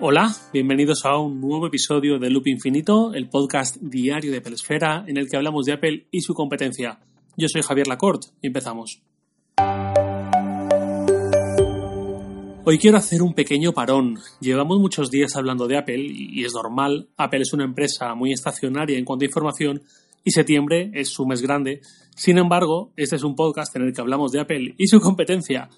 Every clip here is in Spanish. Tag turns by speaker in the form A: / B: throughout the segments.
A: Hola, bienvenidos a un nuevo episodio de Loop Infinito, el podcast diario de Pelesfera en el que hablamos de Apple y su competencia. Yo soy Javier Lacorte y empezamos. Hoy quiero hacer un pequeño parón. Llevamos muchos días hablando de Apple y es normal. Apple es una empresa muy estacionaria en cuanto a información y septiembre es su mes grande. Sin embargo, este es un podcast en el que hablamos de Apple y su competencia.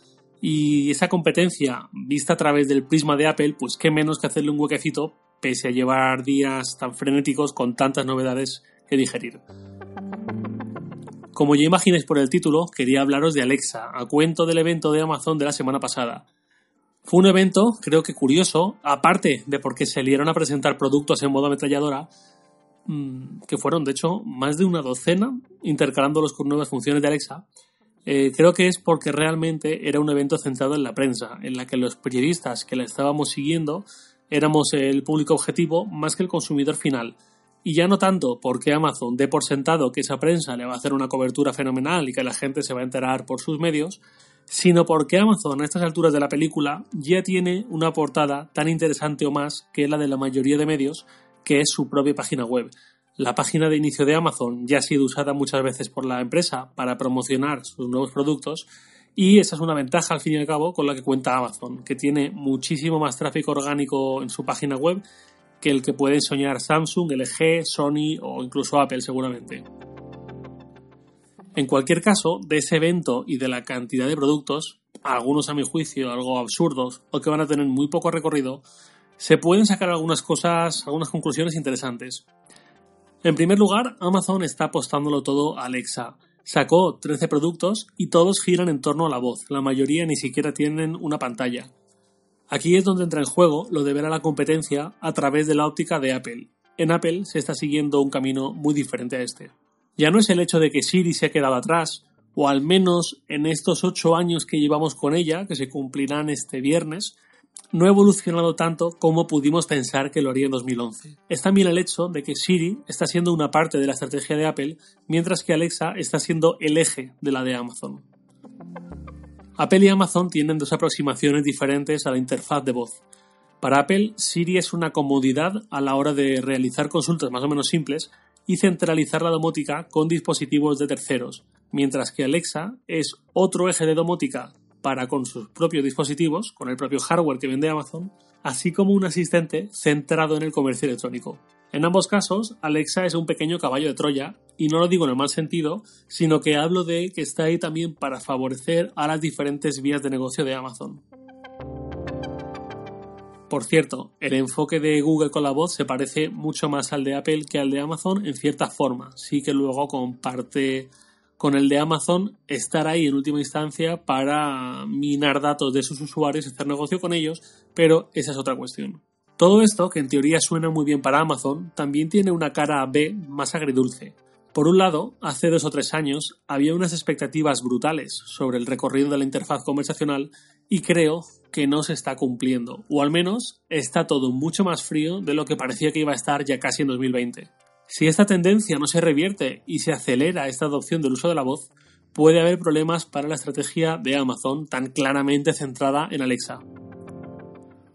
A: Y esa competencia, vista a través del prisma de Apple, pues qué menos que hacerle un huequecito, pese a llevar días tan frenéticos con tantas novedades que digerir. Como ya imaginéis por el título, quería hablaros de Alexa, a cuento del evento de Amazon de la semana pasada. Fue un evento, creo que curioso, aparte de porque salieron a presentar productos en modo ametralladora, mm, que fueron de hecho más de una docena, intercalándolos con nuevas funciones de Alexa, eh, creo que es porque realmente era un evento centrado en la prensa, en la que los periodistas que la estábamos siguiendo éramos el público objetivo más que el consumidor final. Y ya no tanto porque Amazon dé por sentado que esa prensa le va a hacer una cobertura fenomenal y que la gente se va a enterar por sus medios, sino porque Amazon a estas alturas de la película ya tiene una portada tan interesante o más que la de la mayoría de medios, que es su propia página web. La página de inicio de Amazon ya ha sido usada muchas veces por la empresa para promocionar sus nuevos productos y esa es una ventaja al fin y al cabo con la que cuenta Amazon, que tiene muchísimo más tráfico orgánico en su página web que el que pueden soñar Samsung, LG, Sony o incluso Apple seguramente. En cualquier caso, de ese evento y de la cantidad de productos, algunos a mi juicio algo absurdos o que van a tener muy poco recorrido, se pueden sacar algunas cosas, algunas conclusiones interesantes. En primer lugar, Amazon está apostándolo todo a Alexa. Sacó 13 productos y todos giran en torno a la voz, la mayoría ni siquiera tienen una pantalla. Aquí es donde entra en juego lo de ver a la competencia a través de la óptica de Apple. En Apple se está siguiendo un camino muy diferente a este. Ya no es el hecho de que Siri se ha quedado atrás, o al menos en estos 8 años que llevamos con ella, que se cumplirán este viernes, no ha evolucionado tanto como pudimos pensar que lo haría en 2011. Es también el hecho de que Siri está siendo una parte de la estrategia de Apple, mientras que Alexa está siendo el eje de la de Amazon. Apple y Amazon tienen dos aproximaciones diferentes a la interfaz de voz. Para Apple, Siri es una comodidad a la hora de realizar consultas más o menos simples y centralizar la domótica con dispositivos de terceros, mientras que Alexa es otro eje de domótica para con sus propios dispositivos, con el propio hardware que vende Amazon, así como un asistente centrado en el comercio electrónico. En ambos casos, Alexa es un pequeño caballo de Troya, y no lo digo en el mal sentido, sino que hablo de que está ahí también para favorecer a las diferentes vías de negocio de Amazon. Por cierto, el enfoque de Google con la voz se parece mucho más al de Apple que al de Amazon en cierta forma, sí que luego comparte con el de Amazon estar ahí en última instancia para minar datos de sus usuarios hacer negocio con ellos, pero esa es otra cuestión. Todo esto, que en teoría suena muy bien para Amazon, también tiene una cara B más agridulce. Por un lado, hace dos o tres años había unas expectativas brutales sobre el recorrido de la interfaz conversacional y creo que no se está cumpliendo, o al menos está todo mucho más frío de lo que parecía que iba a estar ya casi en 2020. Si esta tendencia no se revierte y se acelera esta adopción del uso de la voz, puede haber problemas para la estrategia de Amazon tan claramente centrada en Alexa.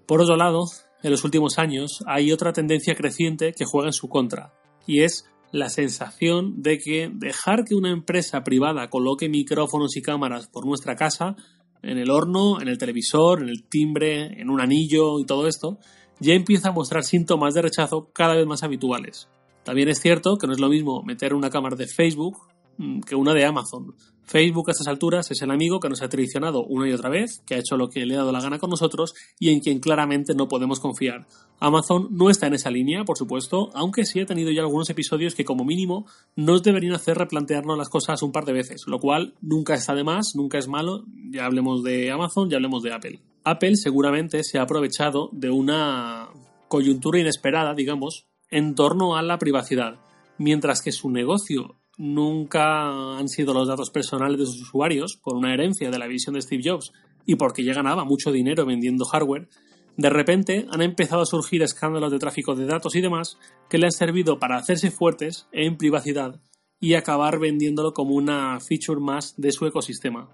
A: Por otro lado, en los últimos años hay otra tendencia creciente que juega en su contra, y es la sensación de que dejar que una empresa privada coloque micrófonos y cámaras por nuestra casa, en el horno, en el televisor, en el timbre, en un anillo y todo esto, ya empieza a mostrar síntomas de rechazo cada vez más habituales. También es cierto que no es lo mismo meter una cámara de Facebook mm, que una de Amazon. Facebook a estas alturas es el amigo que nos ha traicionado una y otra vez, que ha hecho lo que le ha dado la gana con nosotros y en quien claramente no podemos confiar. Amazon no está en esa línea, por supuesto, aunque sí ha tenido ya algunos episodios que como mínimo nos deberían hacer replantearnos las cosas un par de veces, lo cual nunca está de más, nunca es malo, ya hablemos de Amazon, ya hablemos de Apple. Apple seguramente se ha aprovechado de una coyuntura inesperada, digamos, en torno a la privacidad, mientras que su negocio nunca han sido los datos personales de sus usuarios por una herencia de la visión de Steve Jobs y porque ya ganaba mucho dinero vendiendo hardware, de repente han empezado a surgir escándalos de tráfico de datos y demás que le han servido para hacerse fuertes en privacidad y acabar vendiéndolo como una feature más de su ecosistema.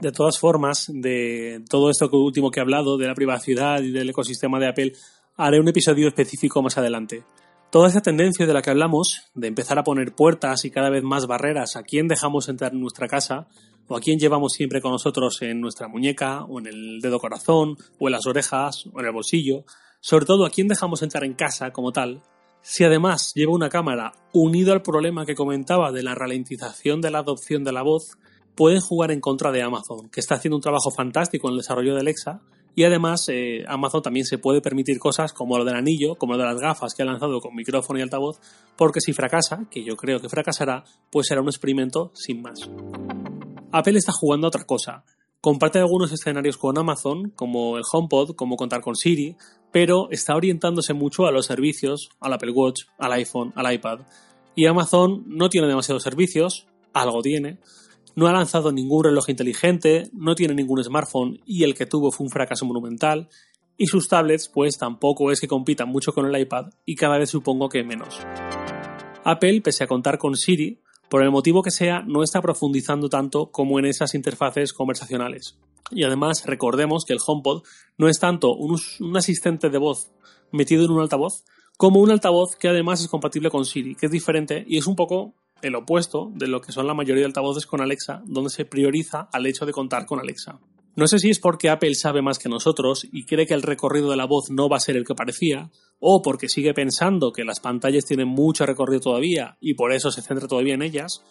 A: De todas formas, de todo esto último que he hablado, de la privacidad y del ecosistema de Apple, haré un episodio específico más adelante. Toda esa tendencia de la que hablamos, de empezar a poner puertas y cada vez más barreras a quién dejamos entrar en nuestra casa, o a quién llevamos siempre con nosotros en nuestra muñeca, o en el dedo corazón, o en las orejas, o en el bolsillo, sobre todo a quién dejamos entrar en casa como tal, si además lleva una cámara unido al problema que comentaba de la ralentización de la adopción de la voz, pueden jugar en contra de Amazon, que está haciendo un trabajo fantástico en el desarrollo de Alexa, y además eh, Amazon también se puede permitir cosas como lo del anillo, como lo de las gafas que ha lanzado con micrófono y altavoz, porque si fracasa, que yo creo que fracasará, pues será un experimento sin más. Apple está jugando a otra cosa. Comparte algunos escenarios con Amazon, como el HomePod, como contar con Siri, pero está orientándose mucho a los servicios, al Apple Watch, al iPhone, al iPad. Y Amazon no tiene demasiados servicios, algo tiene, no ha lanzado ningún reloj inteligente, no tiene ningún smartphone y el que tuvo fue un fracaso monumental, y sus tablets pues tampoco es que compitan mucho con el iPad y cada vez supongo que menos. Apple, pese a contar con Siri, por el motivo que sea, no está profundizando tanto como en esas interfaces conversacionales. Y además, recordemos que el HomePod no es tanto un, asistente de voz metido en un altavoz, como un altavoz que además es compatible con Siri, que es diferente y es un poco el opuesto de lo que son la mayoría de altavoces con Alexa, donde se prioriza al hecho de contar con Alexa. No sé si es porque Apple sabe más que nosotros y cree que el recorrido de la voz no va a ser el que parecía, o porque sigue pensando que las pantallas tienen mucho recorrido todavía y por eso se centra todavía en ellas,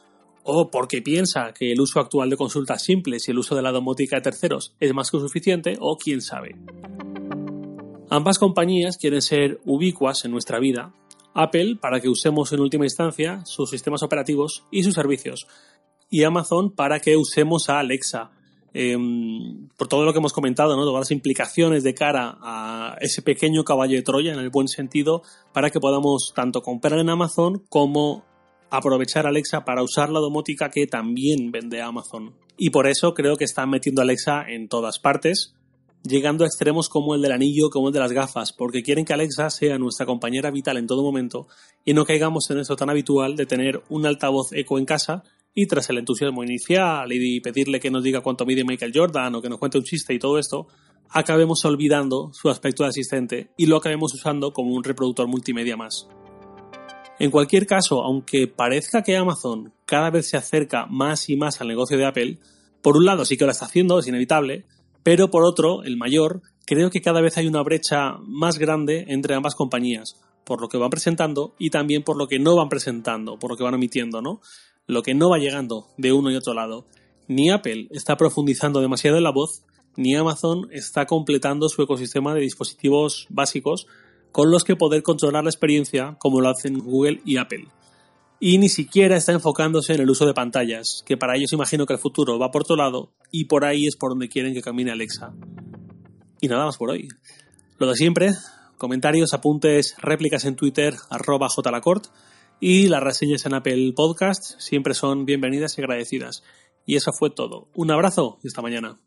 A: o porque piensa que el uso actual de consultas simples y el uso de la domótica de terceros es más que suficiente, o quién sabe. Ambas compañías quieren ser ubicuas en nuestra vida Apple para que usemos en última instancia sus sistemas operativos y sus servicios, y Amazon para que usemos a Alexa. Em, por todo lo que hemos comentado, ¿no? todas las implicaciones de cara a ese pequeño caballo de Troya, en el buen sentido, para que podamos tanto comprar en Amazon como aprovechar Alexa para usar la domótica que también vende Amazon. Y por eso creo que están metiendo Alexa en todas partes, llegando a extremos como el del anillo, como el de las gafas, porque quieren que Alexa sea nuestra compañera vital en todo momento y no caigamos en eso tan habitual de tener un altavoz eco en casa y tras el entusiasmo inicial y pedirle que nos diga cuánto mide Michael Jordan o que nos cuente un chiste y todo esto, acabemos olvidando su aspecto de asistente y lo acabemos usando como un reproductor multimedia más. En cualquier caso, aunque parezca que Amazon cada vez se acerca más y más al negocio de Apple, por un lado sí que lo está haciendo, es inevitable, pero por otro, el mayor, creo que cada vez hay una brecha más grande entre ambas compañías, por lo que van presentando y también por lo que no van presentando, por lo que van emitiendo, ¿no? Lo que no va llegando de uno y otro lado. Ni Apple está profundizando demasiado en la voz, ni Amazon está completando su ecosistema de dispositivos básicos con los que poder controlar la experiencia como lo hacen Google y Apple y ni siquiera está enfocándose en el uso de pantallas, que para ellos imagino que el futuro va por otro lado y por ahí es por donde quieren que camine Alexa. Y nada más por hoy. Lo de siempre, comentarios, apuntes, réplicas en Twitter, arroba jlacort y las reseñas en Apple Podcast siempre son bienvenidas y agradecidas. Y eso fue todo. Un abrazo y hasta mañana.